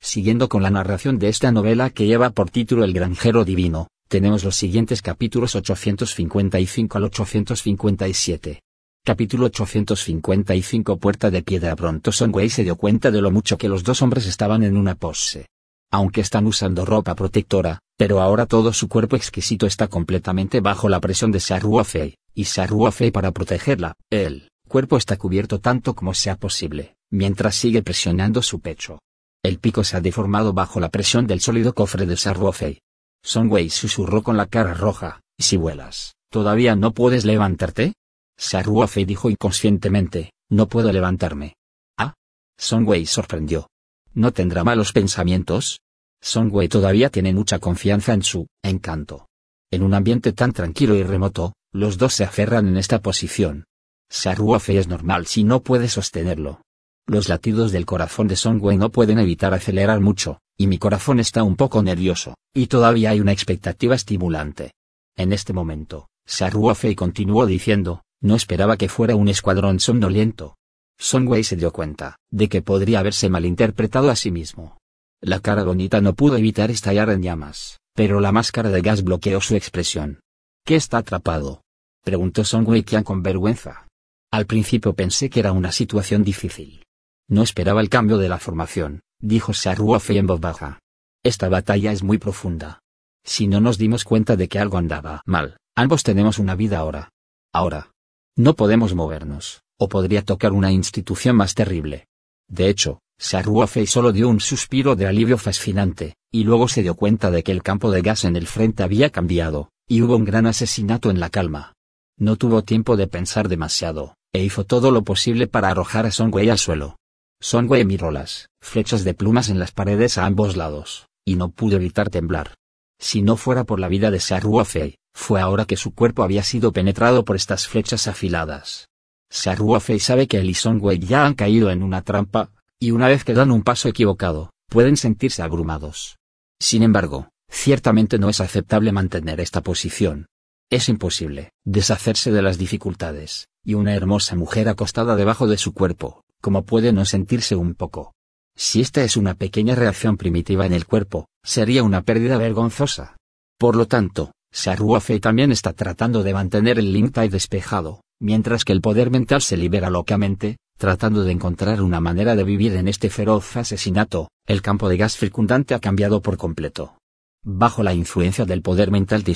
Siguiendo con la narración de esta novela que lleva por título El granjero divino, tenemos los siguientes capítulos 855 al 857. Capítulo 855 Puerta de Piedra Pronto Songwei se dio cuenta de lo mucho que los dos hombres estaban en una pose. Aunque están usando ropa protectora, pero ahora todo su cuerpo exquisito está completamente bajo la presión de Fei, y Fei para protegerla, el cuerpo está cubierto tanto como sea posible, mientras sigue presionando su pecho. El pico se ha deformado bajo la presión del sólido cofre de Sarruofei. Songwei susurró con la cara roja, si vuelas, ¿todavía no puedes levantarte? Sarruofei dijo inconscientemente, no puedo levantarme. Ah. Songwei sorprendió. ¿No tendrá malos pensamientos? Songwei todavía tiene mucha confianza en su encanto. En un ambiente tan tranquilo y remoto, los dos se aferran en esta posición. Sarruofei es normal si no puede sostenerlo. Los latidos del corazón de Songwei no pueden evitar acelerar mucho, y mi corazón está un poco nervioso, y todavía hay una expectativa estimulante. En este momento, Fei continuó diciendo, no esperaba que fuera un escuadrón somnoliento. Songwei se dio cuenta, de que podría haberse malinterpretado a sí mismo. La cara bonita no pudo evitar estallar en llamas, pero la máscara de gas bloqueó su expresión. ¿Qué está atrapado? Preguntó Songwei Qian con vergüenza. Al principio pensé que era una situación difícil. No esperaba el cambio de la formación, dijo Saruofe en voz baja. Esta batalla es muy profunda. Si no nos dimos cuenta de que algo andaba mal, ambos tenemos una vida ahora. Ahora. No podemos movernos, o podría tocar una institución más terrible. De hecho, Saruofe solo dio un suspiro de alivio fascinante, y luego se dio cuenta de que el campo de gas en el frente había cambiado, y hubo un gran asesinato en la calma. No tuvo tiempo de pensar demasiado, e hizo todo lo posible para arrojar a Songwei al suelo. Songwei miró las flechas de plumas en las paredes a ambos lados, y no pudo evitar temblar. Si no fuera por la vida de Fei, fue ahora que su cuerpo había sido penetrado por estas flechas afiladas. Fei sabe que él y Songwei ya han caído en una trampa, y una vez que dan un paso equivocado, pueden sentirse abrumados. Sin embargo, ciertamente no es aceptable mantener esta posición. Es imposible deshacerse de las dificultades, y una hermosa mujer acostada debajo de su cuerpo, como puede no sentirse un poco. Si esta es una pequeña reacción primitiva en el cuerpo, sería una pérdida vergonzosa. Por lo tanto, Fei también está tratando de mantener el link despejado, mientras que el poder mental se libera locamente, tratando de encontrar una manera de vivir en este feroz asesinato, el campo de gas circundante ha cambiado por completo. Bajo la influencia del poder mental de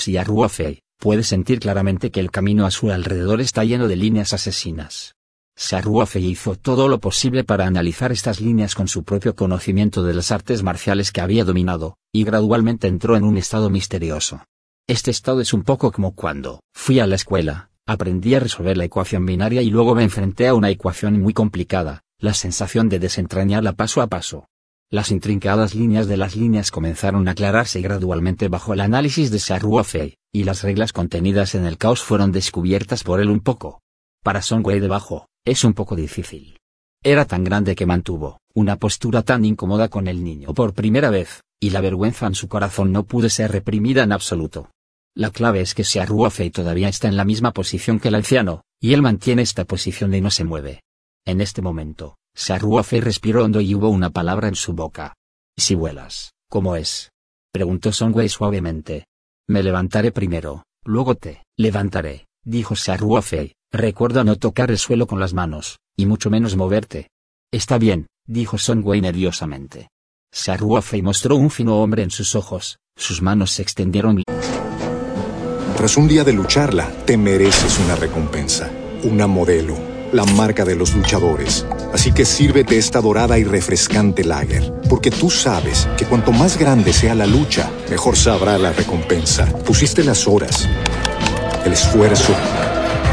Fei, puede sentir claramente que el camino a su alrededor está lleno de líneas asesinas. Saruofe hizo todo lo posible para analizar estas líneas con su propio conocimiento de las artes marciales que había dominado, y gradualmente entró en un estado misterioso. Este estado es un poco como cuando fui a la escuela, aprendí a resolver la ecuación binaria y luego me enfrenté a una ecuación muy complicada, la sensación de desentrañarla paso a paso. Las intrincadas líneas de las líneas comenzaron a aclararse gradualmente bajo el análisis de Saruofe, y las reglas contenidas en el caos fueron descubiertas por él un poco. Para Songwei debajo, es un poco difícil. Era tan grande que mantuvo una postura tan incómoda con el niño por primera vez, y la vergüenza en su corazón no pudo ser reprimida en absoluto. La clave es que se y todavía está en la misma posición que el anciano, y él mantiene esta posición y no se mueve. En este momento, Saruofe respiró hondo y hubo una palabra en su boca. Si vuelas, ¿cómo es? Preguntó Songwei suavemente. Me levantaré primero, luego te levantaré, dijo Saruofe, Recuerda no tocar el suelo con las manos, y mucho menos moverte. Está bien, dijo Wei nerviosamente. Fei mostró un fino hombre en sus ojos, sus manos se extendieron. Tras un día de lucharla, te mereces una recompensa, una modelo, la marca de los luchadores. Así que sírvete esta dorada y refrescante lager, porque tú sabes que cuanto más grande sea la lucha, mejor sabrá la recompensa. Pusiste las horas, el esfuerzo,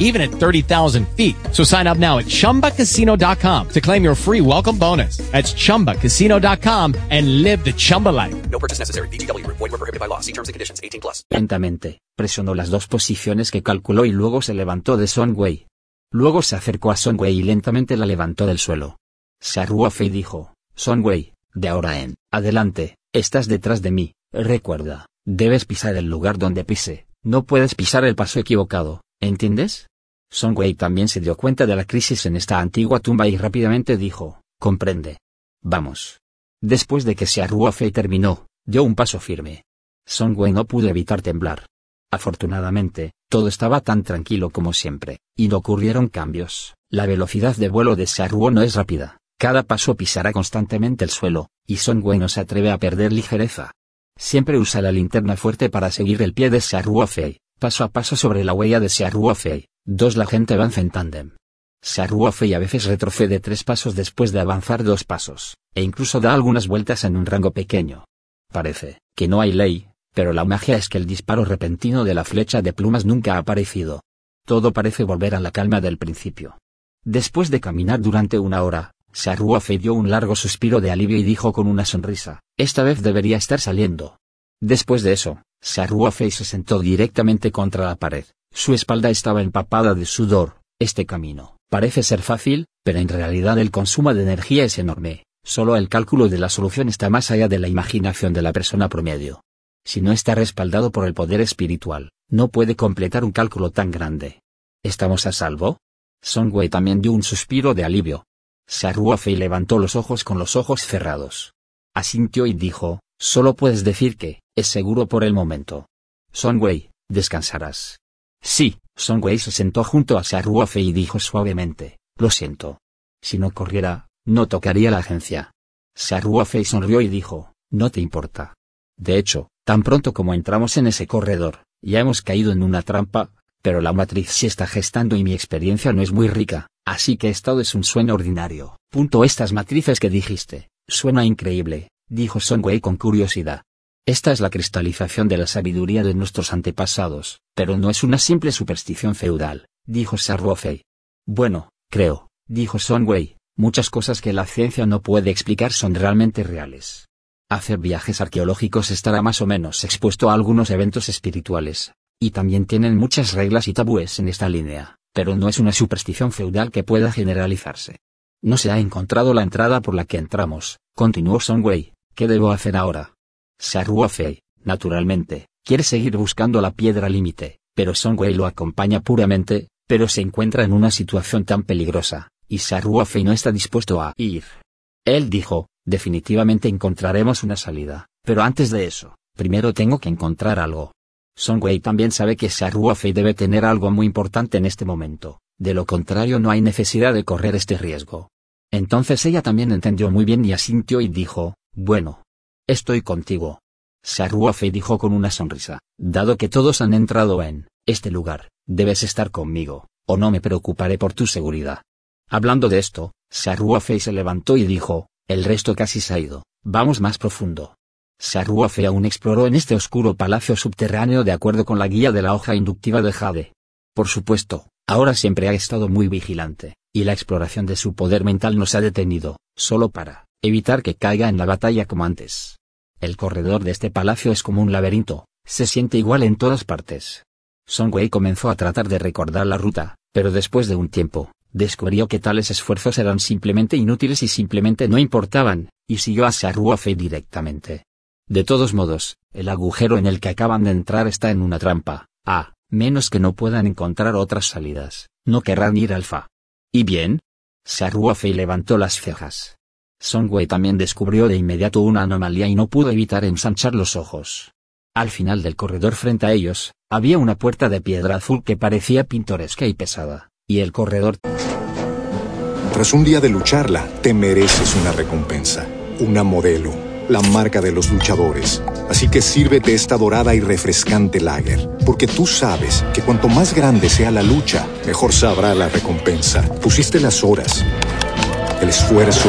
even at 30,000 feet. So sign up now at chumbacasino.com to claim your free welcome bonus. That's chumbacasino.com and live the Chumba life. No purchase necessary. BGW. Void were prohibited by law. See terms and conditions. 18 plus. Lentamente, presionó las dos posiciones que calculó y luego se levantó de Son Wei. Luego se acercó a Son Wei y lentamente la levantó del suelo. Se arrugó y dijo, Son Wei, de ahora en adelante, estás detrás de mí, recuerda, debes pisar el lugar donde pise, no puedes pisar el paso equivocado, ¿entiendes? Son Wei también se dio cuenta de la crisis en esta antigua tumba y rápidamente dijo, comprende. Vamos. Después de que Fei terminó, dio un paso firme. Son Wei no pudo evitar temblar. Afortunadamente, todo estaba tan tranquilo como siempre, y no ocurrieron cambios. La velocidad de vuelo de Saruo no es rápida, cada paso pisará constantemente el suelo, y Son Wei no se atreve a perder ligereza. Siempre usa la linterna fuerte para seguir el pie de Saruo Fei, paso a paso sobre la huella de Saruo Fei. Dos la gente avanza en tándem. Saruo Fei a veces retrocede tres pasos después de avanzar dos pasos, e incluso da algunas vueltas en un rango pequeño. Parece que no hay ley, pero la magia es que el disparo repentino de la flecha de plumas nunca ha aparecido. Todo parece volver a la calma del principio. Después de caminar durante una hora, Saruofe dio un largo suspiro de alivio y dijo con una sonrisa, esta vez debería estar saliendo. Después de eso, Saruofe se sentó directamente contra la pared, su espalda estaba empapada de sudor, este camino, parece ser fácil, pero en realidad el consumo de energía es enorme, solo el cálculo de la solución está más allá de la imaginación de la persona promedio. Si no está respaldado por el poder espiritual, no puede completar un cálculo tan grande. ¿Estamos a salvo? Son Wei también dio un suspiro de alivio. Saruofe levantó los ojos con los ojos cerrados. Asintió y dijo, solo puedes decir que, es seguro por el momento. Son Wei, descansarás. Sí, Son Wei se sentó junto a Saruofe y dijo suavemente, lo siento. Si no corriera, no tocaría la agencia. Saruofe sonrió y dijo, no te importa. De hecho, tan pronto como entramos en ese corredor, ya hemos caído en una trampa, pero la matriz se está gestando y mi experiencia no es muy rica, así que esto es un sueño ordinario. Punto estas matrices que dijiste, suena increíble, dijo Son Wei con curiosidad. Esta es la cristalización de la sabiduría de nuestros antepasados, pero no es una simple superstición feudal, dijo Sarrofei. Bueno, creo, dijo Son Wei, muchas cosas que la ciencia no puede explicar son realmente reales. Hacer viajes arqueológicos estará más o menos expuesto a algunos eventos espirituales, y también tienen muchas reglas y tabúes en esta línea, pero no es una superstición feudal que pueda generalizarse. No se ha encontrado la entrada por la que entramos, continuó Son Wei, ¿qué debo hacer ahora? Saruo Fei, naturalmente, quiere seguir buscando la piedra límite, pero Son Wei lo acompaña puramente, pero se encuentra en una situación tan peligrosa, y Saruo Fei no está dispuesto a ir. Él dijo, definitivamente encontraremos una salida, pero antes de eso, primero tengo que encontrar algo. Son Wei también sabe que Saruo Fei debe tener algo muy importante en este momento, de lo contrario no hay necesidad de correr este riesgo. Entonces ella también entendió muy bien y asintió y dijo, bueno. Estoy contigo. Saruo Fei dijo con una sonrisa, dado que todos han entrado en este lugar, debes estar conmigo, o no me preocuparé por tu seguridad. Hablando de esto, Saruo Fei se levantó y dijo, el resto casi se ha ido, Vamos más profundo. Saruofe aún exploró en este oscuro palacio subterráneo de acuerdo con la guía de la hoja inductiva de Jade. Por supuesto, ahora siempre ha estado muy vigilante, y la exploración de su poder mental no se ha detenido, solo para evitar que caiga en la batalla como antes. El corredor de este palacio es como un laberinto, se siente igual en todas partes. Song Wei comenzó a tratar de recordar la ruta, pero después de un tiempo, descubrió que tales esfuerzos eran simplemente inútiles y simplemente no importaban, y siguió a Saruofe directamente. De todos modos, el agujero en el que acaban de entrar está en una trampa, a menos que no puedan encontrar otras salidas, no querrán ir alfa. ¿Y bien? Saruofe levantó las cejas. Songwei también descubrió de inmediato una anomalía y no pudo evitar ensanchar los ojos. Al final del corredor frente a ellos, había una puerta de piedra azul que parecía pintoresca y pesada, y el corredor... Tras un día de lucharla, te mereces una recompensa, una modelo la marca de los luchadores. Así que sírvete esta dorada y refrescante lager, porque tú sabes que cuanto más grande sea la lucha, mejor sabrá la recompensa. Pusiste las horas, el esfuerzo,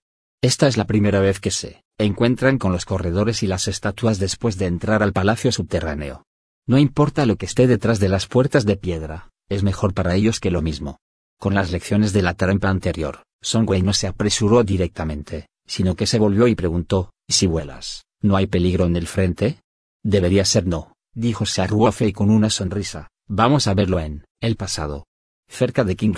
Esta es la primera vez que se encuentran con los corredores y las estatuas después de entrar al palacio subterráneo. No importa lo que esté detrás de las puertas de piedra, es mejor para ellos que lo mismo. Con las lecciones de la trampa anterior, Songwei no se apresuró directamente, sino que se volvió y preguntó, ¿y si vuelas, no hay peligro en el frente? Debería ser no, dijo Saruofei con una sonrisa, vamos a verlo en el pasado. Cerca de King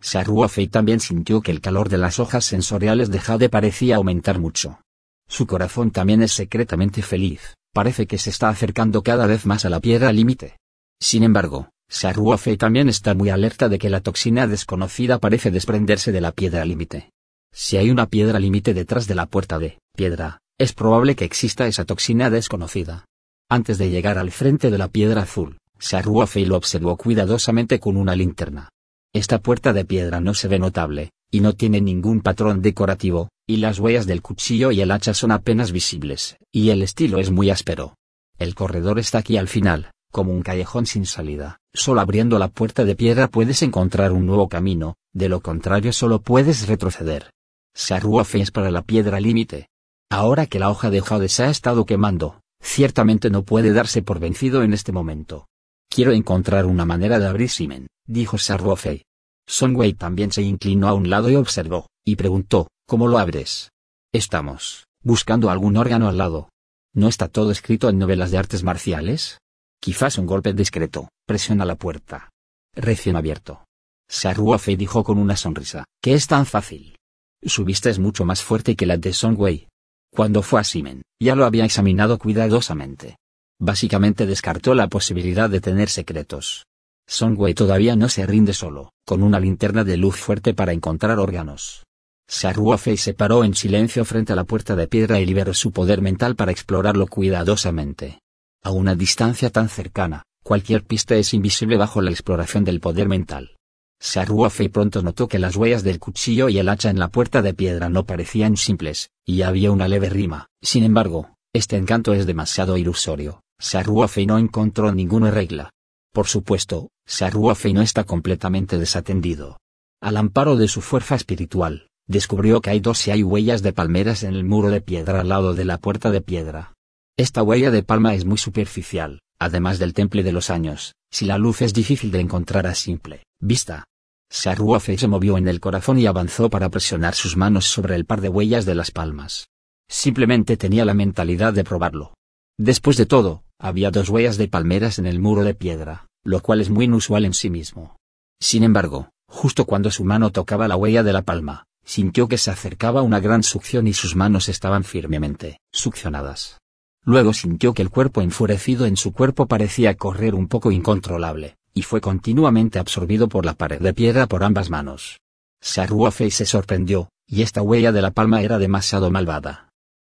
Simen, Saruofei también sintió que el calor de las hojas sensoriales de Jade parecía aumentar mucho. Su corazón también es secretamente feliz, parece que se está acercando cada vez más a la piedra límite. Sin embargo, Saruofe también está muy alerta de que la toxina desconocida parece desprenderse de la piedra límite. Si hay una piedra límite detrás de la puerta de piedra, es probable que exista esa toxina desconocida. Antes de llegar al frente de la piedra azul, Saruofe lo observó cuidadosamente con una linterna. Esta puerta de piedra no se ve notable, y no tiene ningún patrón decorativo, y las huellas del cuchillo y el hacha son apenas visibles, y el estilo es muy áspero. El corredor está aquí al final, como un callejón sin salida, solo abriendo la puerta de piedra puedes encontrar un nuevo camino, de lo contrario solo puedes retroceder. Saruofe es para la piedra límite. Ahora que la hoja de Jade se ha estado quemando, ciertamente no puede darse por vencido en este momento. Quiero encontrar una manera de abrir Simen, dijo Saruofe. Songwei también se inclinó a un lado y observó, y preguntó, ¿cómo lo abres? Estamos, buscando algún órgano al lado. ¿No está todo escrito en novelas de artes marciales? Quizás un golpe discreto, presiona la puerta. Recién abierto. Saruofe dijo con una sonrisa, que es tan fácil. Su vista es mucho más fuerte que la de Songwei. Cuando fue a Simen, ya lo había examinado cuidadosamente. Básicamente descartó la posibilidad de tener secretos. Songwei todavía no se rinde solo, con una linterna de luz fuerte para encontrar órganos. Saruofei se paró en silencio frente a la puerta de piedra y liberó su poder mental para explorarlo cuidadosamente. A una distancia tan cercana, cualquier pista es invisible bajo la exploración del poder mental. Saruofei pronto notó que las huellas del cuchillo y el hacha en la puerta de piedra no parecían simples, y había una leve rima. Sin embargo, este encanto es demasiado ilusorio. Saruofei no encontró ninguna regla. Por supuesto, Saruofei no está completamente desatendido. Al amparo de su fuerza espiritual, Descubrió que hay dos y hay huellas de palmeras en el muro de piedra al lado de la puerta de piedra. Esta huella de palma es muy superficial, además del temple de los años, si la luz es difícil de encontrar a simple vista. Saruofe se movió en el corazón y avanzó para presionar sus manos sobre el par de huellas de las palmas. Simplemente tenía la mentalidad de probarlo. Después de todo, había dos huellas de palmeras en el muro de piedra, lo cual es muy inusual en sí mismo. Sin embargo, justo cuando su mano tocaba la huella de la palma, sintió que se acercaba una gran succión y sus manos estaban firmemente succionadas. Luego sintió que el cuerpo enfurecido en su cuerpo parecía correr un poco incontrolable, y fue continuamente absorbido por la pared de piedra por ambas manos. Saruofe se sorprendió, y esta huella de la palma era demasiado malvada.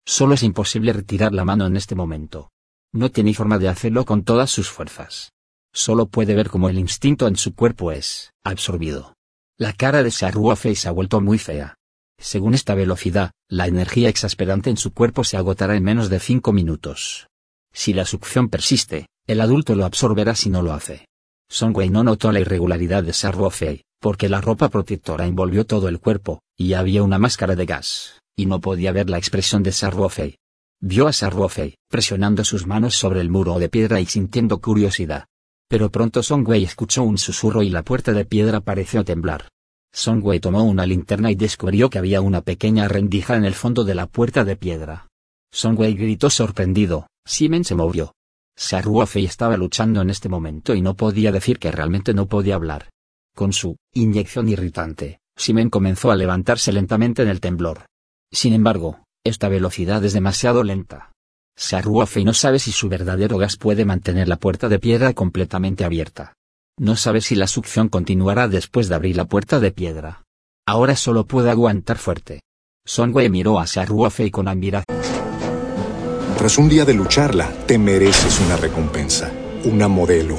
Solo es imposible retirar la mano en este momento. No tiene forma de hacerlo con todas sus fuerzas. Solo puede ver cómo el instinto en su cuerpo es absorbido. La cara de Saruofe se ha vuelto muy fea. Según esta velocidad, la energía exasperante en su cuerpo se agotará en menos de cinco minutos. Si la succión persiste, el adulto lo absorberá si no lo hace. Songwei no notó la irregularidad de Sarrofei, porque la ropa protectora envolvió todo el cuerpo, y había una máscara de gas, y no podía ver la expresión de Sarrofei. Vio a Sarrofei, presionando sus manos sobre el muro de piedra y sintiendo curiosidad. Pero pronto Songwei escuchó un susurro y la puerta de piedra pareció temblar. Songwei tomó una linterna y descubrió que había una pequeña rendija en el fondo de la puerta de piedra. Songwei gritó sorprendido, Simen se movió. Saruofe estaba luchando en este momento y no podía decir que realmente no podía hablar. Con su inyección irritante, Simen comenzó a levantarse lentamente en el temblor. Sin embargo, esta velocidad es demasiado lenta. Saruofe no sabe si su verdadero gas puede mantener la puerta de piedra completamente abierta. No sabe si la succión continuará después de abrir la puerta de piedra. Ahora solo puede aguantar fuerte. Songwei miró a Saruofe con admiración. Tras un día de lucharla, te mereces una recompensa, una modelo,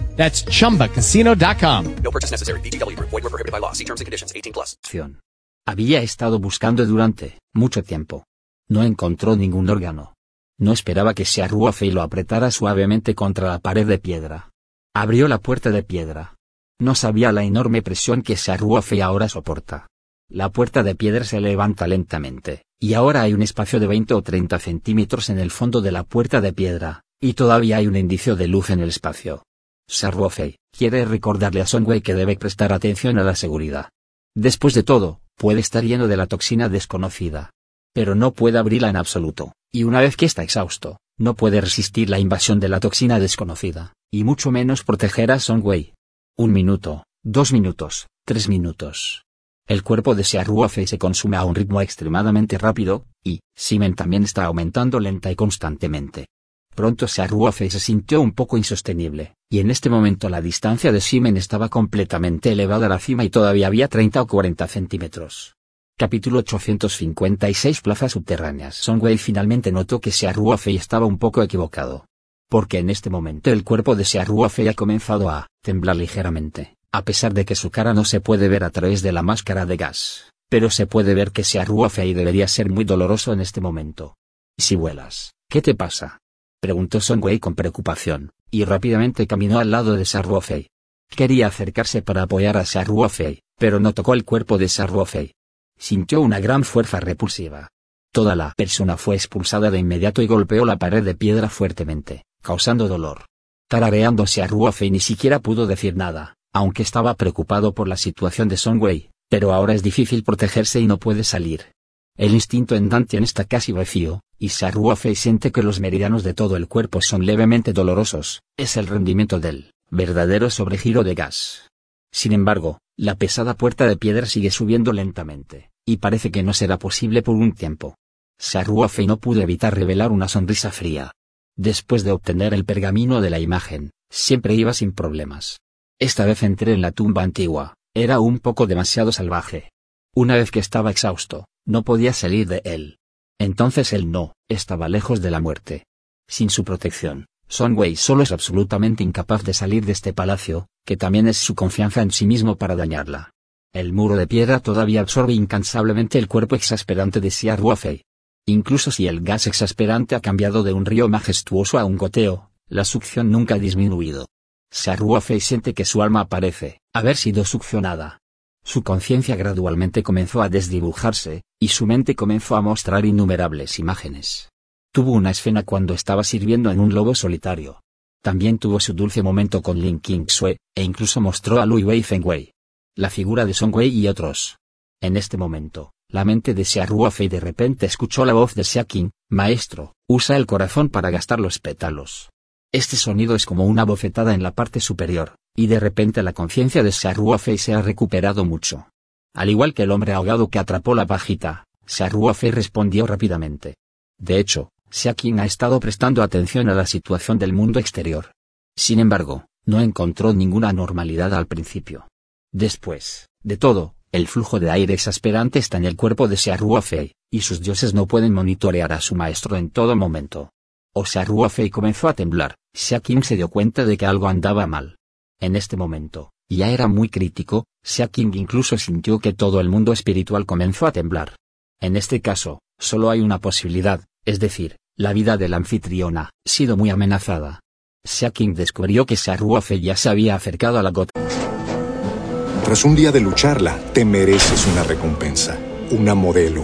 That's chumbacasino.com. No purchase necessary. BGW. Void were prohibited by law. See terms and conditions. 18 plus. Había estado buscando durante mucho tiempo. No encontró ningún órgano. No esperaba que se arruofe y lo apretara suavemente contra la pared de piedra. Abrió la puerta de piedra. No sabía la enorme presión que se arruofe ahora soporta. La puerta de piedra se levanta lentamente, y ahora hay un espacio de 20 o 30 centímetros en el fondo de la puerta de piedra, y todavía hay un indicio de luz en el espacio. Sarwofei quiere recordarle a Songwei que debe prestar atención a la seguridad. Después de todo, puede estar lleno de la toxina desconocida. Pero no puede abrirla en absoluto, y una vez que está exhausto, no puede resistir la invasión de la toxina desconocida, y mucho menos proteger a Songwei. Un minuto, dos minutos, tres minutos. El cuerpo de Searuofe se consume a un ritmo extremadamente rápido, y Simen también está aumentando lenta y constantemente. Pronto Searuofe se sintió un poco insostenible, y en este momento la distancia de Simen estaba completamente elevada a la cima y todavía había 30 o 40 centímetros. Capítulo 856 Plazas subterráneas Songwei finalmente notó que Searuofe estaba un poco equivocado. Porque en este momento el cuerpo de Searuofe ha comenzado a temblar ligeramente, a pesar de que su cara no se puede ver a través de la máscara de gas, pero se puede ver que Searuofe debería ser muy doloroso en este momento. Si vuelas, ¿qué te pasa? Preguntó Songwei con preocupación, y rápidamente caminó al lado de Sarwofei. Quería acercarse para apoyar a Saruofei, pero no tocó el cuerpo de Saruofei. Sintió una gran fuerza repulsiva. Toda la persona fue expulsada de inmediato y golpeó la pared de piedra fuertemente, causando dolor. Tarareándose a Ruofei ni siquiera pudo decir nada, aunque estaba preocupado por la situación de Songwei, pero ahora es difícil protegerse y no puede salir. El instinto en está casi vacío, y Saruofei siente que los meridianos de todo el cuerpo son levemente dolorosos, es el rendimiento del verdadero sobregiro de gas. Sin embargo, la pesada puerta de piedra sigue subiendo lentamente, y parece que no será posible por un tiempo. Saruofei no pudo evitar revelar una sonrisa fría. Después de obtener el pergamino de la imagen, siempre iba sin problemas. Esta vez entré en la tumba antigua, era un poco demasiado salvaje. Una vez que estaba exhausto, no podía salir de él. Entonces él no, estaba lejos de la muerte. Sin su protección, Wei solo es absolutamente incapaz de salir de este palacio, que también es su confianza en sí mismo para dañarla. El muro de piedra todavía absorbe incansablemente el cuerpo exasperante de Xia Ruofei. Incluso si el gas exasperante ha cambiado de un río majestuoso a un goteo, la succión nunca ha disminuido. Xia Ruofei siente que su alma parece haber sido succionada, su conciencia gradualmente comenzó a desdibujarse, y su mente comenzó a mostrar innumerables imágenes. Tuvo una escena cuando estaba sirviendo en un lobo solitario. También tuvo su dulce momento con Lin Sui, e incluso mostró a Lui Wei Fengwei. La figura de Song Wei y otros. En este momento, la mente de Xia Ruofei de repente escuchó la voz de Xia Qing, maestro, usa el corazón para gastar los pétalos. Este sonido es como una bofetada en la parte superior, y de repente la conciencia de Saruofei se ha recuperado mucho. Al igual que el hombre ahogado que atrapó la pajita, Saruofei respondió rápidamente. De hecho, Xiaoqing ha estado prestando atención a la situación del mundo exterior. Sin embargo, no encontró ninguna anormalidad al principio. Después, de todo, el flujo de aire exasperante está en el cuerpo de Xiaoruofei, y sus dioses no pueden monitorear a su maestro en todo momento. O Xiaoruofei comenzó a temblar, Xiaoqing se dio cuenta de que algo andaba mal. En este momento, ya era muy crítico, King incluso sintió que todo el mundo espiritual comenzó a temblar. En este caso, solo hay una posibilidad, es decir, la vida de la anfitriona, sido muy amenazada. King descubrió que Saruofe ya se había acercado a la gota. Tras un día de lucharla, te mereces una recompensa, una modelo,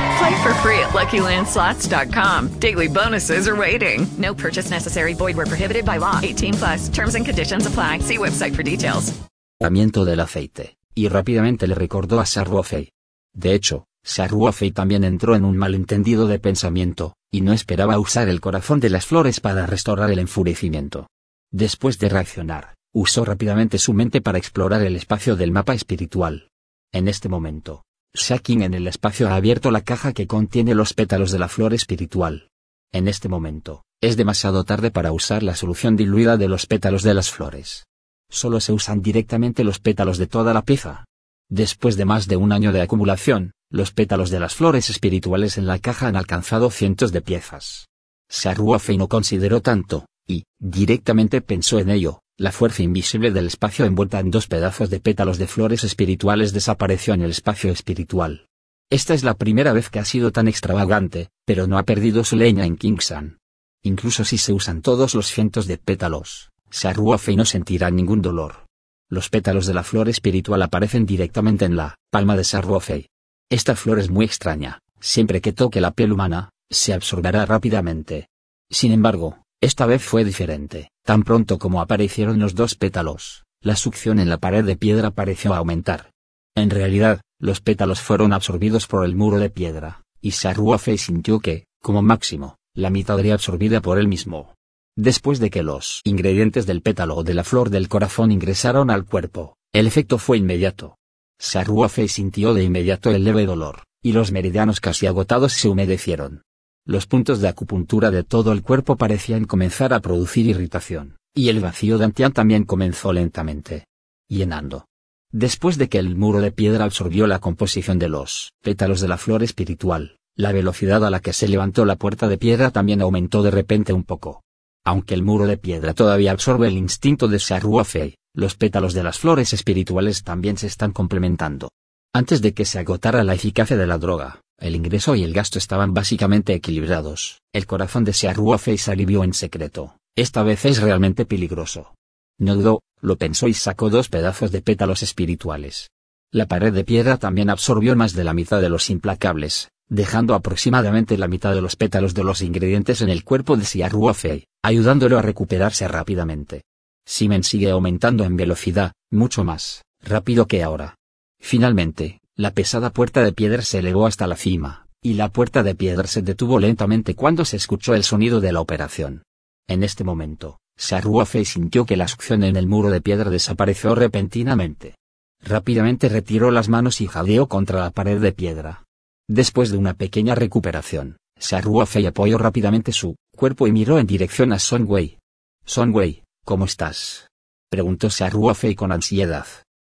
Play for free at LuckyLandSlots.com. Daily bonuses are waiting. No purchase necessary. Void were prohibited by law. 18 plus. Terms and conditions apply. See website for details. del aceite, y rápidamente le recordó a Sarruofei. De hecho, Sarruofei también entró en un malentendido de pensamiento, y no esperaba usar el corazón de las flores para restaurar el enfurecimiento. Después de reaccionar, usó rápidamente su mente para explorar el espacio del mapa espiritual. En este momento, Shaking en el espacio ha abierto la caja que contiene los pétalos de la flor espiritual. En este momento, es demasiado tarde para usar la solución diluida de los pétalos de las flores. Solo se usan directamente los pétalos de toda la pieza. Después de más de un año de acumulación, los pétalos de las flores espirituales en la caja han alcanzado cientos de piezas. Saruofe no consideró tanto, y, directamente pensó en ello, la fuerza invisible del espacio envuelta en dos pedazos de pétalos de flores espirituales desapareció en el espacio espiritual. Esta es la primera vez que ha sido tan extravagante, pero no ha perdido su leña en Kingsan. Incluso si se usan todos los cientos de pétalos, Saruofei no sentirá ningún dolor. Los pétalos de la flor espiritual aparecen directamente en la palma de Saruofei. Esta flor es muy extraña, siempre que toque la piel humana, se absorberá rápidamente. Sin embargo, esta vez fue diferente, tan pronto como aparecieron los dos pétalos, la succión en la pared de piedra pareció aumentar. En realidad, los pétalos fueron absorbidos por el muro de piedra, y Saruofei sintió que, como máximo, la mitad era absorbida por él mismo. Después de que los ingredientes del pétalo o de la flor del corazón ingresaron al cuerpo, el efecto fue inmediato. Saruofei sintió de inmediato el leve dolor, y los meridianos casi agotados se humedecieron. Los puntos de acupuntura de todo el cuerpo parecían comenzar a producir irritación, y el vacío de Antian también comenzó lentamente. Llenando. Después de que el muro de piedra absorbió la composición de los pétalos de la flor espiritual, la velocidad a la que se levantó la puerta de piedra también aumentó de repente un poco. Aunque el muro de piedra todavía absorbe el instinto de Saruofei, los pétalos de las flores espirituales también se están complementando. Antes de que se agotara la eficacia de la droga, el ingreso y el gasto estaban básicamente equilibrados. El corazón de Saruofei se alivió en secreto. Esta vez es realmente peligroso. No dudó, lo pensó y sacó dos pedazos de pétalos espirituales. La pared de piedra también absorbió más de la mitad de los implacables, dejando aproximadamente la mitad de los pétalos de los ingredientes en el cuerpo de Siaruofei, ayudándolo a recuperarse rápidamente. Simen sigue aumentando en velocidad, mucho más rápido que ahora. Finalmente, la pesada puerta de piedra se elevó hasta la cima, y la puerta de piedra se detuvo lentamente cuando se escuchó el sonido de la operación. En este momento, Saruofei sintió que la succión en el muro de piedra desapareció repentinamente. Rápidamente retiró las manos y jadeó contra la pared de piedra. Después de una pequeña recuperación, Saruofei apoyó rápidamente su cuerpo y miró en dirección a Songwei. Songwei, ¿cómo estás? preguntó Saruofei con ansiedad.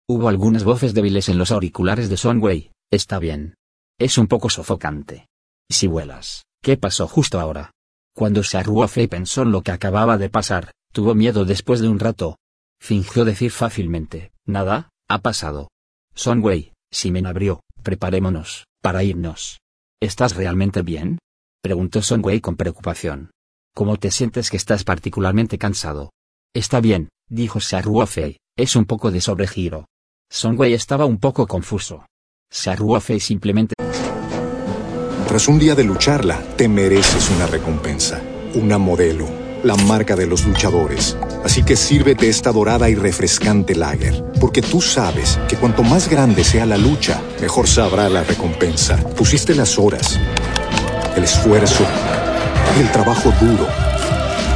Hubo algunas voces débiles en los auriculares de Songwei. Está bien. Es un poco sofocante. Si vuelas, ¿qué pasó justo ahora? Cuando Saruofei pensó en lo que acababa de pasar, tuvo miedo después de un rato. Fingió decir fácilmente, nada, ha pasado. Songwei, me abrió, preparémonos, para irnos. ¿Estás realmente bien? Preguntó Songwei con preocupación. ¿Cómo te sientes que estás particularmente cansado? Está bien, dijo Saruofei, es un poco de sobregiro. Songwei estaba un poco confuso. Saruofei simplemente tras un día de lucharla, te mereces una recompensa, una modelo, la marca de los luchadores. Así que sírvete esta dorada y refrescante lager, porque tú sabes que cuanto más grande sea la lucha, mejor sabrá la recompensa. Pusiste las horas, el esfuerzo, el trabajo duro.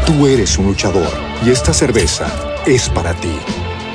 Tú eres un luchador y esta cerveza es para ti.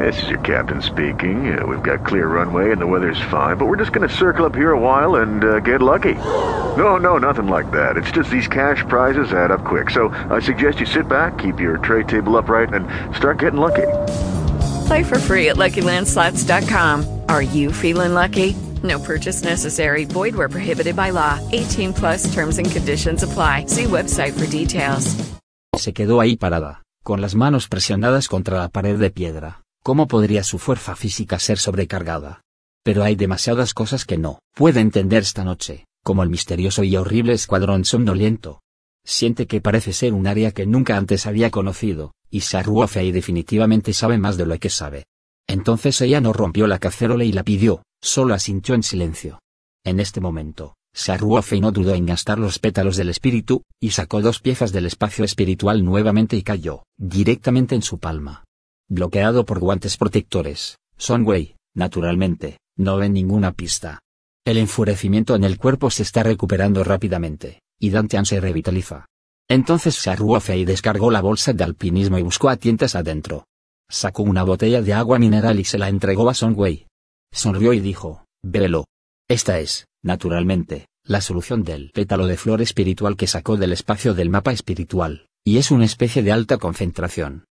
This is your captain speaking. Uh, we've got clear runway and the weather's fine, but we're just going to circle up here a while and uh, get lucky. No, no, nothing like that. It's just these cash prizes add up quick. So I suggest you sit back, keep your tray table upright, and start getting lucky. Play for free at LuckyLandSlots.com. Are you feeling lucky? No purchase necessary. Void where prohibited by law. 18 plus terms and conditions apply. See website for details. Se quedó ahí parada, con las manos presionadas contra la pared de piedra. ¿Cómo podría su fuerza física ser sobrecargada? Pero hay demasiadas cosas que no puede entender esta noche, como el misterioso y horrible escuadrón somnoliento. Siente que parece ser un área que nunca antes había conocido, y Saruofei definitivamente sabe más de lo que sabe. Entonces ella no rompió la cacerola y la pidió, solo asintió en silencio. En este momento, Saruofei no dudó en gastar los pétalos del espíritu, y sacó dos piezas del espacio espiritual nuevamente y cayó, directamente en su palma. Bloqueado por guantes protectores, Sonway, naturalmente, no ve ninguna pista. El enfurecimiento en el cuerpo se está recuperando rápidamente, y Dantian se revitaliza. Entonces Saruofei descargó la bolsa de alpinismo y buscó a tientas adentro. Sacó una botella de agua mineral y se la entregó a Songwei. sonrió y dijo, Velo. Esta es, naturalmente, la solución del pétalo de flor espiritual que sacó del espacio del mapa espiritual, y es una especie de alta concentración.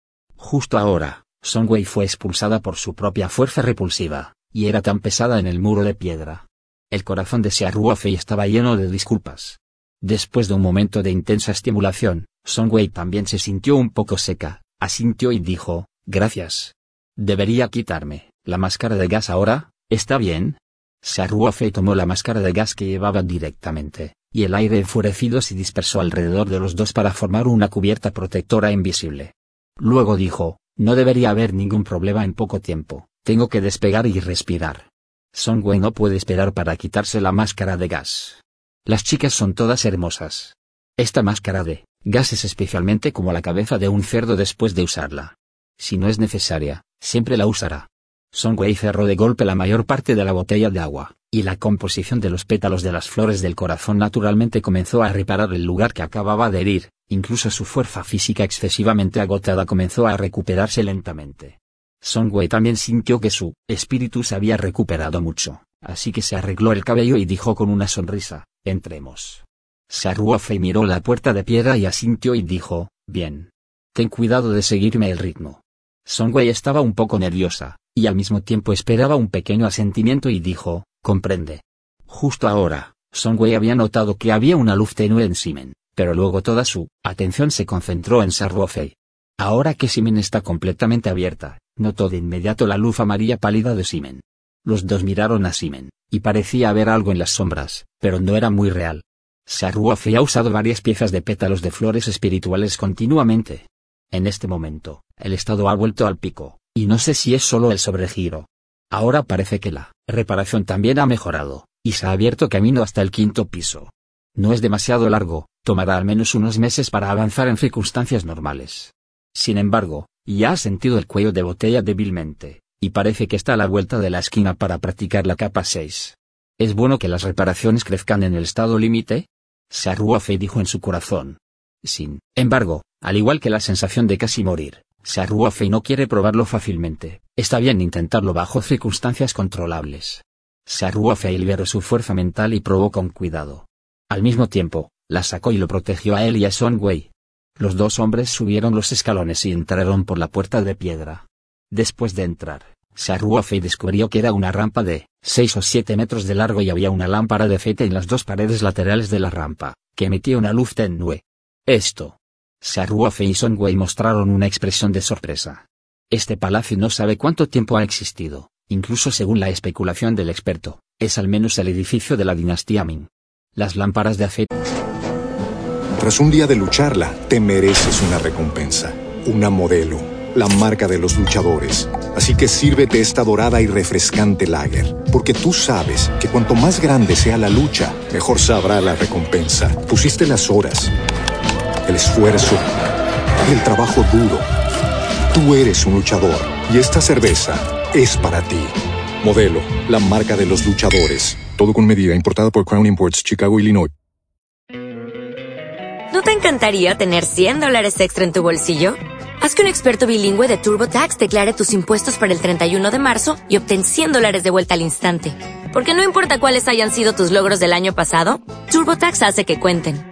Justo ahora, Songwei fue expulsada por su propia fuerza repulsiva, y era tan pesada en el muro de piedra. El corazón de Xiaoruofei estaba lleno de disculpas. Después de un momento de intensa estimulación, Songwei también se sintió un poco seca, asintió y dijo, gracias. Debería quitarme, la máscara de gas ahora, ¿está bien? Xiaoruofei tomó la máscara de gas que llevaba directamente, y el aire enfurecido se dispersó alrededor de los dos para formar una cubierta protectora invisible. Luego dijo, no debería haber ningún problema en poco tiempo, tengo que despegar y respirar. Songwei no puede esperar para quitarse la máscara de gas. Las chicas son todas hermosas. Esta máscara de gas es especialmente como la cabeza de un cerdo después de usarla. Si no es necesaria, siempre la usará. Songwei cerró de golpe la mayor parte de la botella de agua, y la composición de los pétalos de las flores del corazón naturalmente comenzó a reparar el lugar que acababa de herir, incluso su fuerza física excesivamente agotada comenzó a recuperarse lentamente. Songwei también sintió que su espíritu se había recuperado mucho, así que se arregló el cabello y dijo con una sonrisa, entremos. Saruofei miró la puerta de piedra y asintió y dijo, bien. Ten cuidado de seguirme el ritmo. Songwei estaba un poco nerviosa, y al mismo tiempo esperaba un pequeño asentimiento y dijo, comprende. Justo ahora, Songwei había notado que había una luz tenue en Simen, pero luego toda su atención se concentró en Sarwofei. Ahora que Simen está completamente abierta, notó de inmediato la luz amarilla pálida de Simen. Los dos miraron a Simen, y parecía haber algo en las sombras, pero no era muy real. Sarwofei ha usado varias piezas de pétalos de flores espirituales continuamente. En este momento, el estado ha vuelto al pico, y no sé si es solo el sobregiro. Ahora parece que la reparación también ha mejorado, y se ha abierto camino hasta el quinto piso. No es demasiado largo, tomará al menos unos meses para avanzar en circunstancias normales. Sin embargo, ya ha sentido el cuello de botella débilmente, y parece que está a la vuelta de la esquina para practicar la capa 6. ¿Es bueno que las reparaciones crezcan en el estado límite? Saruofe dijo en su corazón. Sin embargo, al igual que la sensación de casi morir, Saruofe no quiere probarlo fácilmente, está bien intentarlo bajo circunstancias controlables. Saruofe liberó su fuerza mental y probó con cuidado. Al mismo tiempo, la sacó y lo protegió a él y a Wei. Los dos hombres subieron los escalones y entraron por la puerta de piedra. Después de entrar, Saruofe descubrió que era una rampa de seis o siete metros de largo y había una lámpara de aceite en las dos paredes laterales de la rampa, que emitía una luz tenue. Esto. Saruofe y Wei mostraron una expresión de sorpresa. Este palacio no sabe cuánto tiempo ha existido, incluso según la especulación del experto, es al menos el edificio de la dinastía Ming. Las lámparas de aceite. Tras un día de lucharla, te mereces una recompensa, una modelo, la marca de los luchadores. Así que sírvete esta dorada y refrescante lager, porque tú sabes que cuanto más grande sea la lucha, mejor sabrá la recompensa. Pusiste las horas, el esfuerzo, el trabajo duro. Tú eres un luchador y esta cerveza es para ti. Modelo, la marca de los luchadores. Todo con medida, importada por Crown Imports, Chicago, Illinois. ¿No te encantaría tener 100 dólares extra en tu bolsillo? Haz que un experto bilingüe de TurboTax declare tus impuestos para el 31 de marzo y obtén 100 dólares de vuelta al instante. Porque no importa cuáles hayan sido tus logros del año pasado, TurboTax hace que cuenten.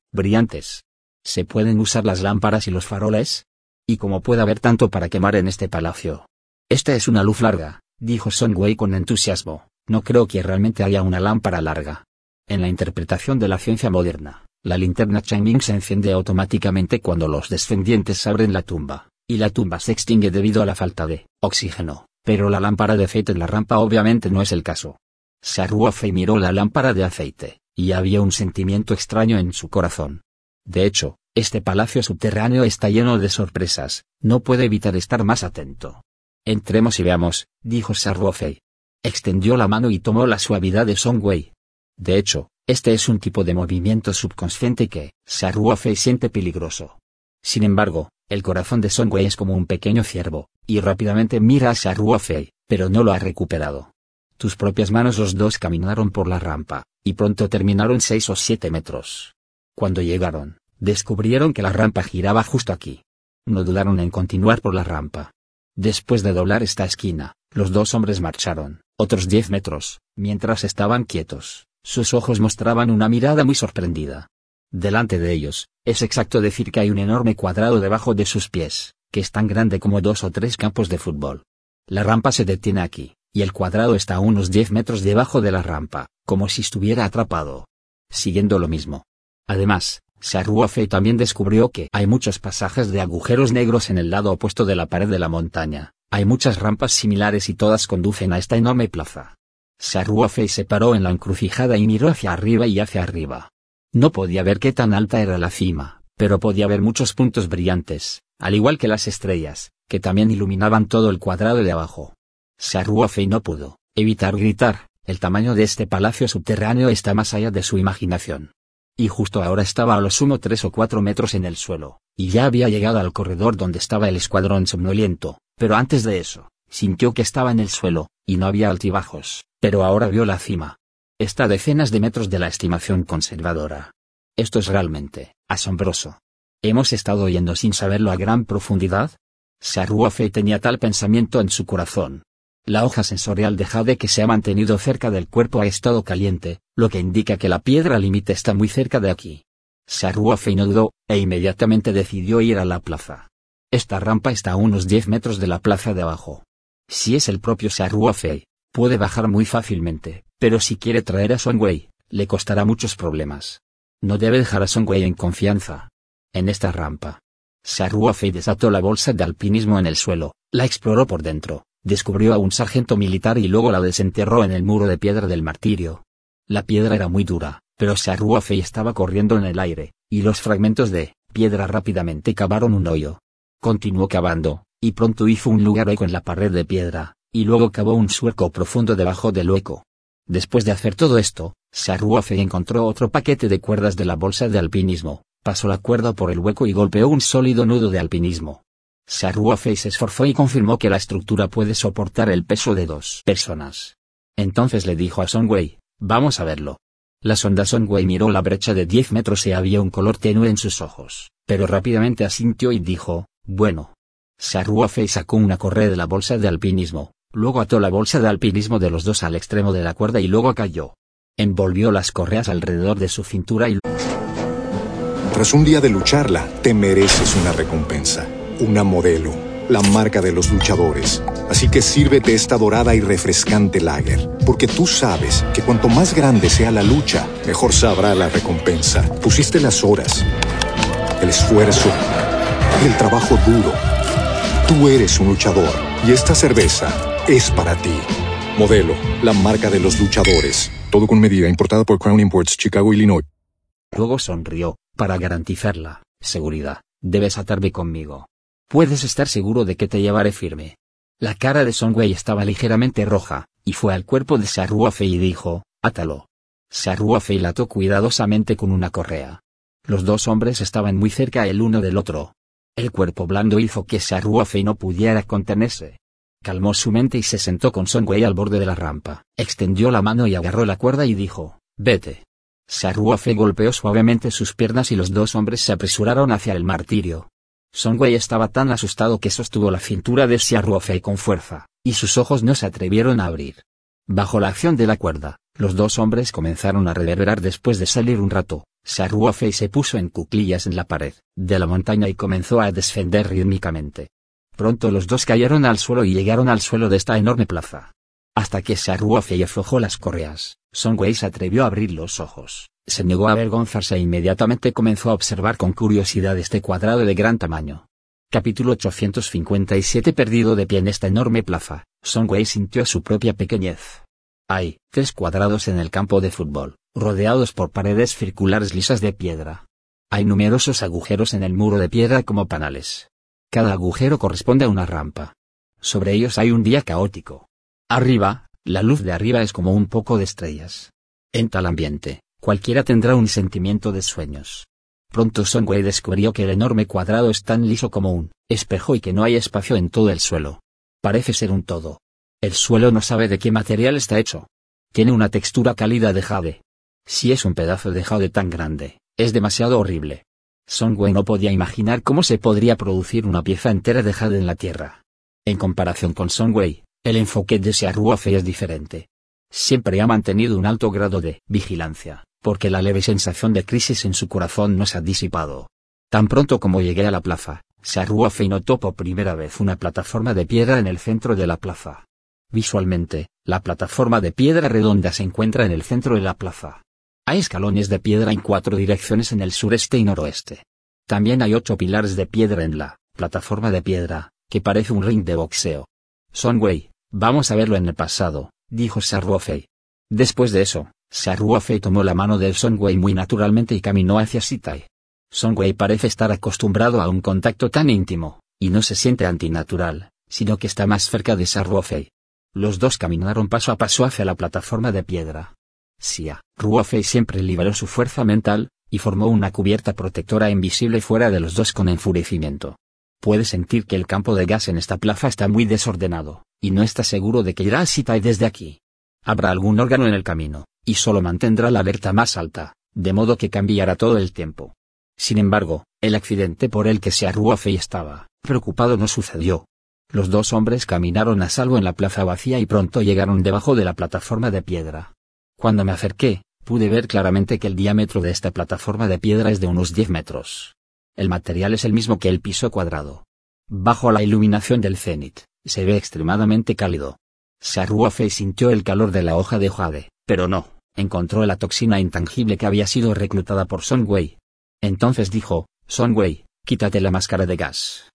brillantes. ¿Se pueden usar las lámparas y los faroles? ¿Y cómo puede haber tanto para quemar en este palacio? Esta es una luz larga, dijo Son Wei con entusiasmo. No creo que realmente haya una lámpara larga. En la interpretación de la ciencia moderna, la linterna Changming se enciende automáticamente cuando los descendientes abren la tumba, y la tumba se extingue debido a la falta de oxígeno. Pero la lámpara de aceite en la rampa obviamente no es el caso. Saruofe miró la lámpara de aceite, y había un sentimiento extraño en su corazón. De hecho, este palacio subterráneo está lleno de sorpresas, no puede evitar estar más atento. Entremos y veamos, dijo Saruofei. Extendió la mano y tomó la suavidad de Songwei. De hecho, este es un tipo de movimiento subconsciente que, Saruofei siente peligroso. Sin embargo, el corazón de Songwei es como un pequeño ciervo, y rápidamente mira a Saruofei, pero no lo ha recuperado. Tus propias manos los dos caminaron por la rampa, y pronto terminaron seis o siete metros. Cuando llegaron, descubrieron que la rampa giraba justo aquí. No dudaron en continuar por la rampa. Después de doblar esta esquina, los dos hombres marcharon, otros diez metros, mientras estaban quietos, sus ojos mostraban una mirada muy sorprendida. Delante de ellos, es exacto decir que hay un enorme cuadrado debajo de sus pies, que es tan grande como dos o tres campos de fútbol. La rampa se detiene aquí, y el cuadrado está a unos 10 metros debajo de la rampa, como si estuviera atrapado. Siguiendo lo mismo. Además, Saruofe también descubrió que hay muchos pasajes de agujeros negros en el lado opuesto de la pared de la montaña, hay muchas rampas similares y todas conducen a esta enorme plaza. Saruofe se paró en la encrucijada y miró hacia arriba y hacia arriba. No podía ver qué tan alta era la cima, pero podía ver muchos puntos brillantes, al igual que las estrellas, que también iluminaban todo el cuadrado de abajo. Saruofe no pudo evitar gritar, el tamaño de este palacio subterráneo está más allá de su imaginación. Y justo ahora estaba a lo sumo tres o cuatro metros en el suelo, y ya había llegado al corredor donde estaba el escuadrón somnoliento, pero antes de eso, sintió que estaba en el suelo, y no había altibajos, pero ahora vio la cima. Está a decenas de metros de la estimación conservadora. Esto es realmente asombroso. ¿Hemos estado yendo sin saberlo a gran profundidad? Saruofe tenía tal pensamiento en su corazón. La hoja sensorial de Jade que se ha mantenido cerca del cuerpo ha estado caliente, lo que indica que la piedra límite está muy cerca de aquí. Saruofe no dudó, e inmediatamente decidió ir a la plaza. Esta rampa está a unos 10 metros de la plaza de abajo. Si es el propio Saruofe, puede bajar muy fácilmente, pero si quiere traer a Songwei, le costará muchos problemas. No debe dejar a Songwei en confianza. En esta rampa, Saruofe desató la bolsa de alpinismo en el suelo, la exploró por dentro, descubrió a un sargento militar y luego la desenterró en el muro de piedra del martirio. La piedra era muy dura, pero Saruofe estaba corriendo en el aire, y los fragmentos de piedra rápidamente cavaron un hoyo. Continuó cavando, y pronto hizo un lugar hueco en la pared de piedra, y luego cavó un surco profundo debajo del hueco. Después de hacer todo esto, Saruofe encontró otro paquete de cuerdas de la bolsa de alpinismo, pasó la cuerda por el hueco y golpeó un sólido nudo de alpinismo. Saruofe se esforzó y confirmó que la estructura puede soportar el peso de dos personas. Entonces le dijo a Songwei, vamos a verlo. La sonda Songwei miró la brecha de 10 metros y había un color tenue en sus ojos, pero rápidamente asintió y dijo, bueno. Saruofe sacó una correa de la bolsa de alpinismo, luego ató la bolsa de alpinismo de los dos al extremo de la cuerda y luego cayó. Envolvió las correas alrededor de su cintura y... Tras un día de lucharla, te mereces una recompensa, una modelo, la marca de los luchadores. Así que sírvete esta dorada y refrescante lager, porque tú sabes que cuanto más grande sea la lucha, mejor sabrá la recompensa. Pusiste las horas, el esfuerzo, el trabajo duro. Tú eres un luchador y esta cerveza es para ti. Modelo, la marca de los luchadores. Todo con medida, importada por Crown Imports, Chicago, Illinois. Luego sonrió, para garantizar la seguridad, debes atarme conmigo. Puedes estar seguro de que te llevaré firme. La cara de Songwei estaba ligeramente roja, y fue al cuerpo de Saruofe y dijo, átalo. Saruofe la ató cuidadosamente con una correa. Los dos hombres estaban muy cerca el uno del otro. El cuerpo blando hizo que Saruofe no pudiera contenerse. Calmó su mente y se sentó con Songwei al borde de la rampa, extendió la mano y agarró la cuerda y dijo, vete. Saruofe golpeó suavemente sus piernas y los dos hombres se apresuraron hacia el martirio. Songwei estaba tan asustado que sostuvo la cintura de Saruofe con fuerza, y sus ojos no se atrevieron a abrir. Bajo la acción de la cuerda, los dos hombres comenzaron a reverberar después de salir un rato. Saruofe se puso en cuclillas en la pared de la montaña y comenzó a descender rítmicamente. Pronto los dos cayeron al suelo y llegaron al suelo de esta enorme plaza. Hasta que Saruofe aflojó las correas, Songwei se atrevió a abrir los ojos, se negó a avergonzarse e inmediatamente comenzó a observar con curiosidad este cuadrado de gran tamaño. Capítulo 857 Perdido de pie en esta enorme plaza, Wei sintió su propia pequeñez. Hay tres cuadrados en el campo de fútbol, rodeados por paredes circulares lisas de piedra. Hay numerosos agujeros en el muro de piedra como panales. Cada agujero corresponde a una rampa. Sobre ellos hay un día caótico. Arriba, la luz de arriba es como un poco de estrellas. En tal ambiente, cualquiera tendrá un sentimiento de sueños. Pronto Wei descubrió que el enorme cuadrado es tan liso como un espejo y que no hay espacio en todo el suelo. Parece ser un todo. El suelo no sabe de qué material está hecho. Tiene una textura cálida de jade. Si es un pedazo de jade tan grande, es demasiado horrible. Wei no podía imaginar cómo se podría producir una pieza entera de jade en la Tierra. En comparación con Wei, el enfoque de Xiaoruofei es diferente. Siempre ha mantenido un alto grado de vigilancia, porque la leve sensación de crisis en su corazón no se ha disipado. Tan pronto como llegué a la plaza, Xiaoruofei notó por primera vez una plataforma de piedra en el centro de la plaza. Visualmente, la plataforma de piedra redonda se encuentra en el centro de la plaza. Hay escalones de piedra en cuatro direcciones en el sureste y noroeste. También hay ocho pilares de piedra en la plataforma de piedra, que parece un ring de boxeo. Wei, Vamos a verlo en el pasado, dijo Xiaoruofei. Después de eso, Xiaoruofei tomó la mano de Wei muy naturalmente y caminó hacia Sitai. Wei parece estar acostumbrado a un contacto tan íntimo, y no se siente antinatural, sino que está más cerca de Xiaoruofei. Los dos caminaron paso a paso hacia la plataforma de piedra. Xia Ruofei siempre liberó su fuerza mental, y formó una cubierta protectora invisible fuera de los dos con enfurecimiento. Puede sentir que el campo de gas en esta plaza está muy desordenado y no está seguro de que irá a Sitai desde aquí. Habrá algún órgano en el camino, y solo mantendrá la alerta más alta, de modo que cambiará todo el tiempo. Sin embargo, el accidente por el que se y estaba preocupado no sucedió. Los dos hombres caminaron a salvo en la plaza vacía y pronto llegaron debajo de la plataforma de piedra. Cuando me acerqué, pude ver claramente que el diámetro de esta plataforma de piedra es de unos 10 metros. El material es el mismo que el piso cuadrado. Bajo la iluminación del cenit, se ve extremadamente cálido. Saruofe sintió el calor de la hoja de jade, pero no, encontró la toxina intangible que había sido reclutada por Wei. Entonces dijo, Wei, quítate la máscara de gas.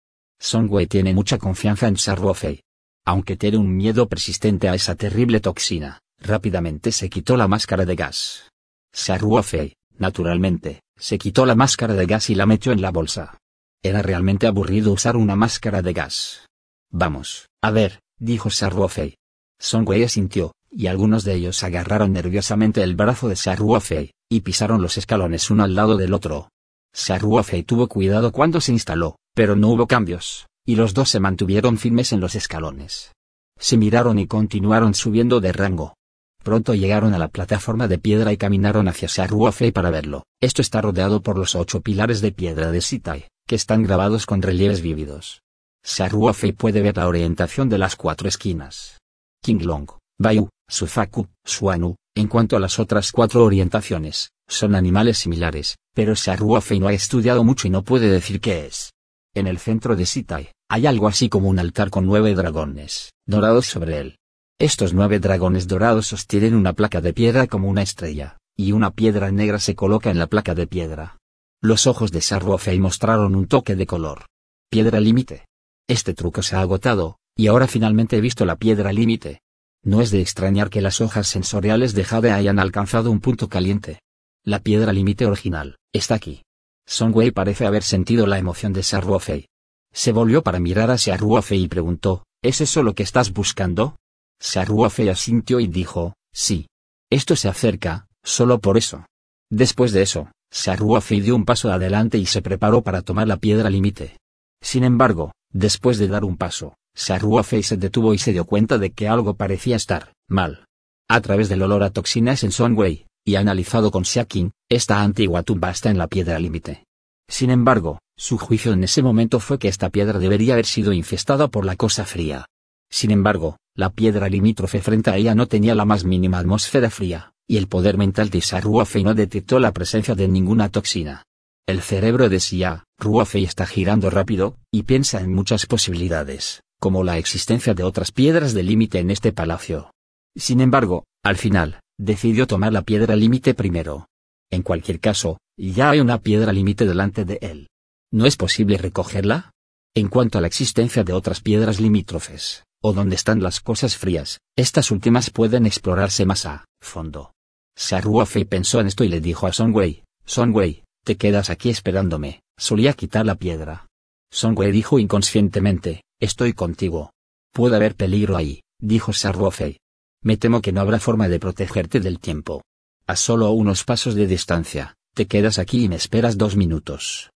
Wei tiene mucha confianza en Saruofe. Aunque tiene un miedo persistente a esa terrible toxina, rápidamente se quitó la máscara de gas. Saruofe, naturalmente, se quitó la máscara de gas y la metió en la bolsa. Era realmente aburrido usar una máscara de gas. Vamos, a ver, dijo Saruofei. Wei asintió, y algunos de ellos agarraron nerviosamente el brazo de Saruofei, y pisaron los escalones uno al lado del otro. Saruofei tuvo cuidado cuando se instaló, pero no hubo cambios, y los dos se mantuvieron firmes en los escalones. Se miraron y continuaron subiendo de rango. Pronto llegaron a la plataforma de piedra y caminaron hacia Saruofei para verlo. Esto está rodeado por los ocho pilares de piedra de Sitai, que están grabados con relieves vívidos. Saruofei puede ver la orientación de las cuatro esquinas. Kinglong, Bayu, Sufaku, Suanu, en cuanto a las otras cuatro orientaciones, son animales similares, pero Saruofei no ha estudiado mucho y no puede decir qué es. En el centro de Sitai, hay algo así como un altar con nueve dragones, dorados sobre él. Estos nueve dragones dorados sostienen una placa de piedra como una estrella, y una piedra negra se coloca en la placa de piedra. Los ojos de Saruofei mostraron un toque de color. Piedra límite. Este truco se ha agotado, y ahora finalmente he visto la piedra límite. No es de extrañar que las hojas sensoriales de Jade hayan alcanzado un punto caliente. La piedra límite original, está aquí. Wei parece haber sentido la emoción de Saruofei. Se volvió para mirar hacia Ruofei y preguntó, ¿es eso lo que estás buscando? Saruofei asintió y dijo, sí. Esto se acerca, solo por eso. Después de eso, Saruofei dio un paso adelante y se preparó para tomar la piedra límite. Sin embargo, Después de dar un paso, Saruofei se detuvo y se dio cuenta de que algo parecía estar mal. A través del olor a toxinas en Sonway, y analizado con Xiakin, esta antigua tumba está en la piedra límite. Sin embargo, su juicio en ese momento fue que esta piedra debería haber sido infestada por la cosa fría. Sin embargo, la piedra limítrofe frente a ella no tenía la más mínima atmósfera fría, y el poder mental de Saruofei no detectó la presencia de ninguna toxina. El cerebro de Xia, Ruofei está girando rápido, y piensa en muchas posibilidades, como la existencia de otras piedras de límite en este palacio. Sin embargo, al final, decidió tomar la piedra límite primero. En cualquier caso, ya hay una piedra límite delante de él. ¿No es posible recogerla? En cuanto a la existencia de otras piedras limítrofes, o donde están las cosas frías, estas últimas pueden explorarse más a fondo. Fei pensó en esto y le dijo a Son Wei, te quedas aquí esperándome, solía quitar la piedra. Wei dijo inconscientemente, estoy contigo. Puede haber peligro ahí, dijo Fei. Me temo que no habrá forma de protegerte del tiempo. A solo unos pasos de distancia, te quedas aquí y me esperas dos minutos.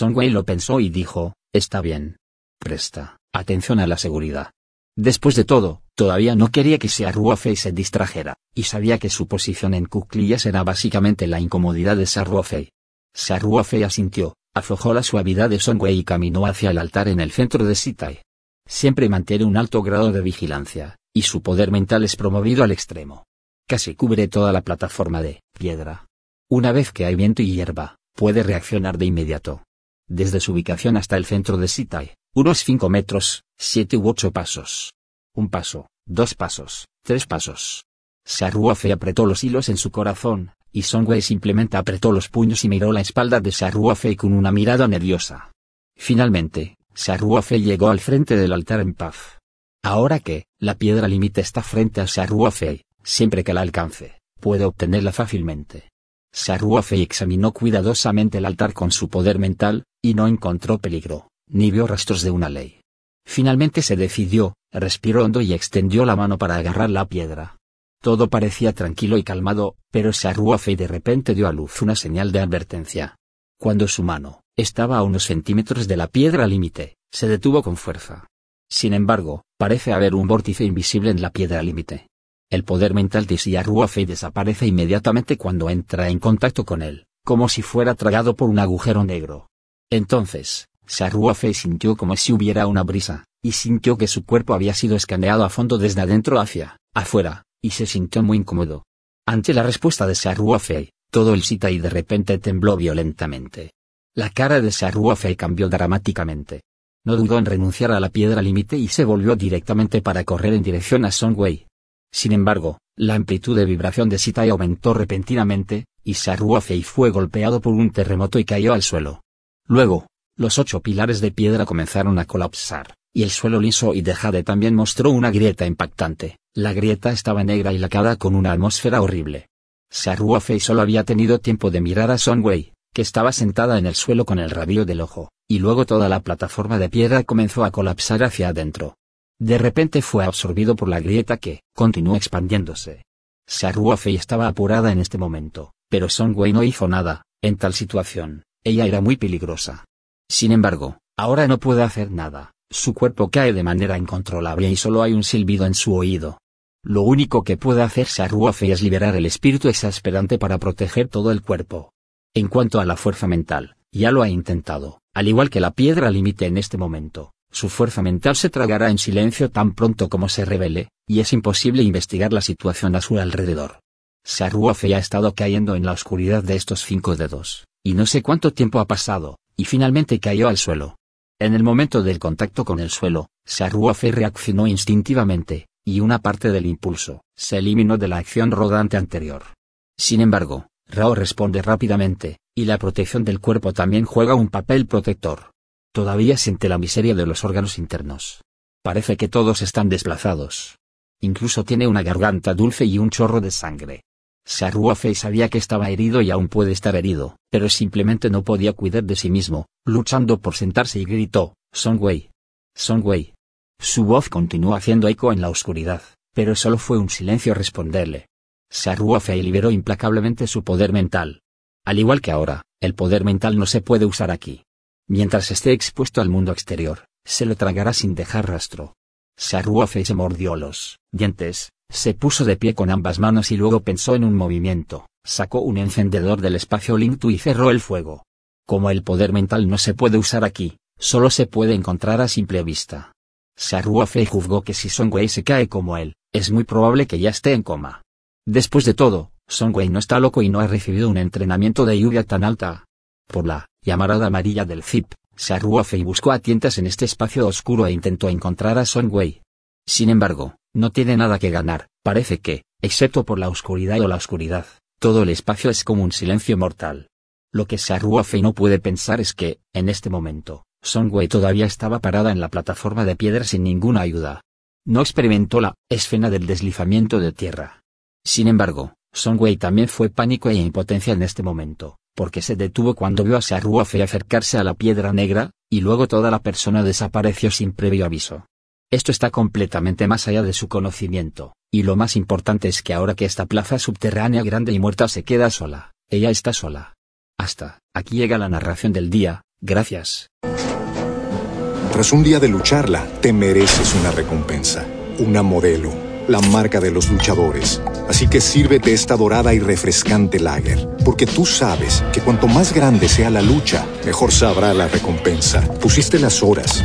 Wei lo pensó y dijo, está bien. Presta atención a la seguridad. Después de todo, todavía no quería que Fei se distrajera, y sabía que su posición en cuclillas era básicamente la incomodidad de Fei. Fei asintió, aflojó la suavidad de Wei y caminó hacia el altar en el centro de Sitai. Siempre mantiene un alto grado de vigilancia, y su poder mental es promovido al extremo. Casi cubre toda la plataforma de piedra. Una vez que hay viento y hierba, puede reaccionar de inmediato. Desde su ubicación hasta el centro de Sitai, unos 5 metros, 7 u 8 pasos. Un paso, dos pasos, tres pasos. Saruofe apretó los hilos en su corazón, y Songwei simplemente apretó los puños y miró la espalda de Saruofe con una mirada nerviosa. Finalmente, Saruofe llegó al frente del altar en paz. Ahora que, la piedra límite está frente a Saruofe, siempre que la alcance, puede obtenerla fácilmente. Saruofe examinó cuidadosamente el altar con su poder mental, y no encontró peligro ni vio rastros de una ley. Finalmente se decidió, respiró hondo y extendió la mano para agarrar la piedra. Todo parecía tranquilo y calmado, pero se arrugó y de repente dio a luz una señal de advertencia. Cuando su mano estaba a unos centímetros de la piedra límite, se detuvo con fuerza. Sin embargo, parece haber un vórtice invisible en la piedra límite. El poder mental de Fei desaparece inmediatamente cuando entra en contacto con él, como si fuera tragado por un agujero negro. Entonces, Fei sintió como si hubiera una brisa, y sintió que su cuerpo había sido escaneado a fondo desde adentro hacia afuera, y se sintió muy incómodo. Ante la respuesta de Fei, todo el y de repente tembló violentamente. La cara de Fei cambió dramáticamente. No dudó en renunciar a la piedra límite y se volvió directamente para correr en dirección a Wei. Sin embargo, la amplitud de vibración de Sitai aumentó repentinamente, y Fei fue golpeado por un terremoto y cayó al suelo. Luego, los ocho pilares de piedra comenzaron a colapsar, y el suelo liso y de jade también mostró una grieta impactante. La grieta estaba negra y lacada con una atmósfera horrible. Fei solo había tenido tiempo de mirar a Wei, que estaba sentada en el suelo con el rabillo del ojo, y luego toda la plataforma de piedra comenzó a colapsar hacia adentro. De repente fue absorbido por la grieta que continuó expandiéndose. Fei estaba apurada en este momento, pero Wei no hizo nada, en tal situación, ella era muy peligrosa. Sin embargo, ahora no puede hacer nada, su cuerpo cae de manera incontrolable y solo hay un silbido en su oído. Lo único que puede hacer Saruofe es liberar el espíritu exasperante para proteger todo el cuerpo. En cuanto a la fuerza mental, ya lo ha intentado, al igual que la piedra límite en este momento, su fuerza mental se tragará en silencio tan pronto como se revele, y es imposible investigar la situación a su alrededor. Saruofe ha estado cayendo en la oscuridad de estos cinco dedos, y no sé cuánto tiempo ha pasado, y finalmente cayó al suelo. En el momento del contacto con el suelo, Saruofe reaccionó instintivamente, y una parte del impulso se eliminó de la acción rodante anterior. Sin embargo, Rao responde rápidamente, y la protección del cuerpo también juega un papel protector. Todavía siente la miseria de los órganos internos. Parece que todos están desplazados. Incluso tiene una garganta dulce y un chorro de sangre. Saruofe sabía que estaba herido y aún puede estar herido, pero simplemente no podía cuidar de sí mismo, luchando por sentarse y gritó, Songwei. Songwei. Su voz continuó haciendo eco en la oscuridad, pero solo fue un silencio responderle. Saruofe liberó implacablemente su poder mental. Al igual que ahora, el poder mental no se puede usar aquí. Mientras esté expuesto al mundo exterior, se lo tragará sin dejar rastro. Saruofe se mordió los dientes, se puso de pie con ambas manos y luego pensó en un movimiento, sacó un encendedor del espacio Lintu y cerró el fuego. Como el poder mental no se puede usar aquí, solo se puede encontrar a simple vista. Saruofe juzgó que si Songwei se cae como él, es muy probable que ya esté en coma. Después de todo, Songwei no está loco y no ha recibido un entrenamiento de lluvia tan alta. Por la llamarada amarilla del zip, Saruofe buscó a tientas en este espacio oscuro e intentó encontrar a Songwei. Sin embargo, no tiene nada que ganar, parece que, excepto por la oscuridad o la oscuridad, todo el espacio es como un silencio mortal. Lo que Saruofe no puede pensar es que, en este momento, Songwei todavía estaba parada en la plataforma de piedra sin ninguna ayuda. no experimentó la escena del deslizamiento de tierra. Sin embargo, Songwei también fue pánico e impotencia en este momento, porque se detuvo cuando vio a Saruofe acercarse a la piedra negra, y luego toda la persona desapareció sin previo aviso. Esto está completamente más allá de su conocimiento, y lo más importante es que ahora que esta plaza subterránea grande y muerta se queda sola, ella está sola. Hasta, aquí llega la narración del día, gracias. Tras un día de lucharla, te mereces una recompensa, una modelo, la marca de los luchadores. Así que sírvete esta dorada y refrescante lager, porque tú sabes que cuanto más grande sea la lucha, mejor sabrá la recompensa. Pusiste las horas,